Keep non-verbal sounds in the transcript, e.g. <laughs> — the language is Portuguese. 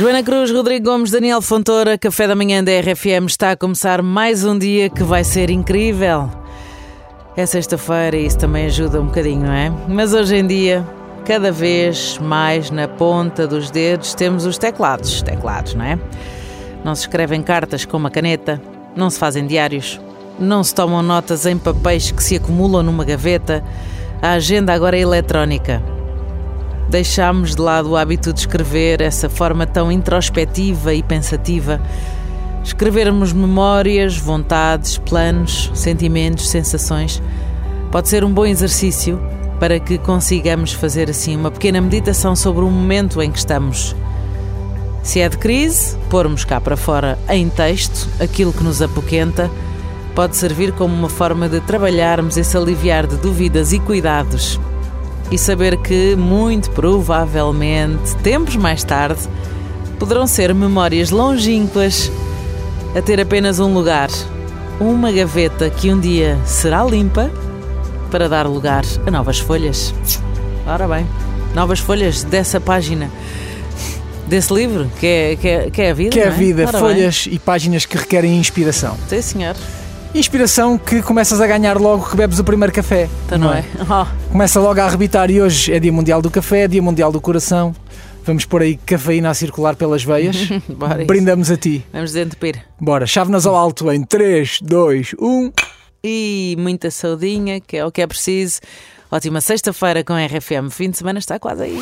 Joana Cruz, Rodrigo Gomes, Daniel Fontoura, Café da Manhã da RFM está a começar mais um dia que vai ser incrível. É sexta-feira e isso também ajuda um bocadinho, não é? Mas hoje em dia, cada vez mais na ponta dos dedos temos os teclados. Teclados, não é? Não se escrevem cartas com uma caneta, não se fazem diários, não se tomam notas em papéis que se acumulam numa gaveta. A agenda agora é eletrónica. Deixámos de lado o hábito de escrever, essa forma tão introspectiva e pensativa. Escrevermos memórias, vontades, planos, sentimentos, sensações pode ser um bom exercício para que consigamos fazer assim uma pequena meditação sobre o momento em que estamos. Se é de crise, pormos cá para fora em texto aquilo que nos apoquenta pode servir como uma forma de trabalharmos e se aliviar de dúvidas e cuidados e saber que, muito provavelmente, tempos mais tarde, poderão ser memórias longínquas a ter apenas um lugar, uma gaveta que um dia será limpa para dar lugar a novas folhas. Ora bem, novas folhas dessa página. Desse livro, que é, que é, que é a vida. Que é a não vida, Ora folhas e páginas que requerem inspiração. Bem. Sim, senhor. Inspiração que começas a ganhar logo que bebes o primeiro café. Então não é? Oh, Começa logo a arrebitar e hoje é Dia Mundial do Café, Dia Mundial do Coração. Vamos pôr aí cafeína a circular pelas veias. <laughs> bora isso. Brindamos a ti. Vamos desentupir. Bora, chávenas ao alto em 3, 2, 1. E muita saudinha, que é o que é preciso. Ótima sexta-feira com RFM. Fim de semana está quase aí.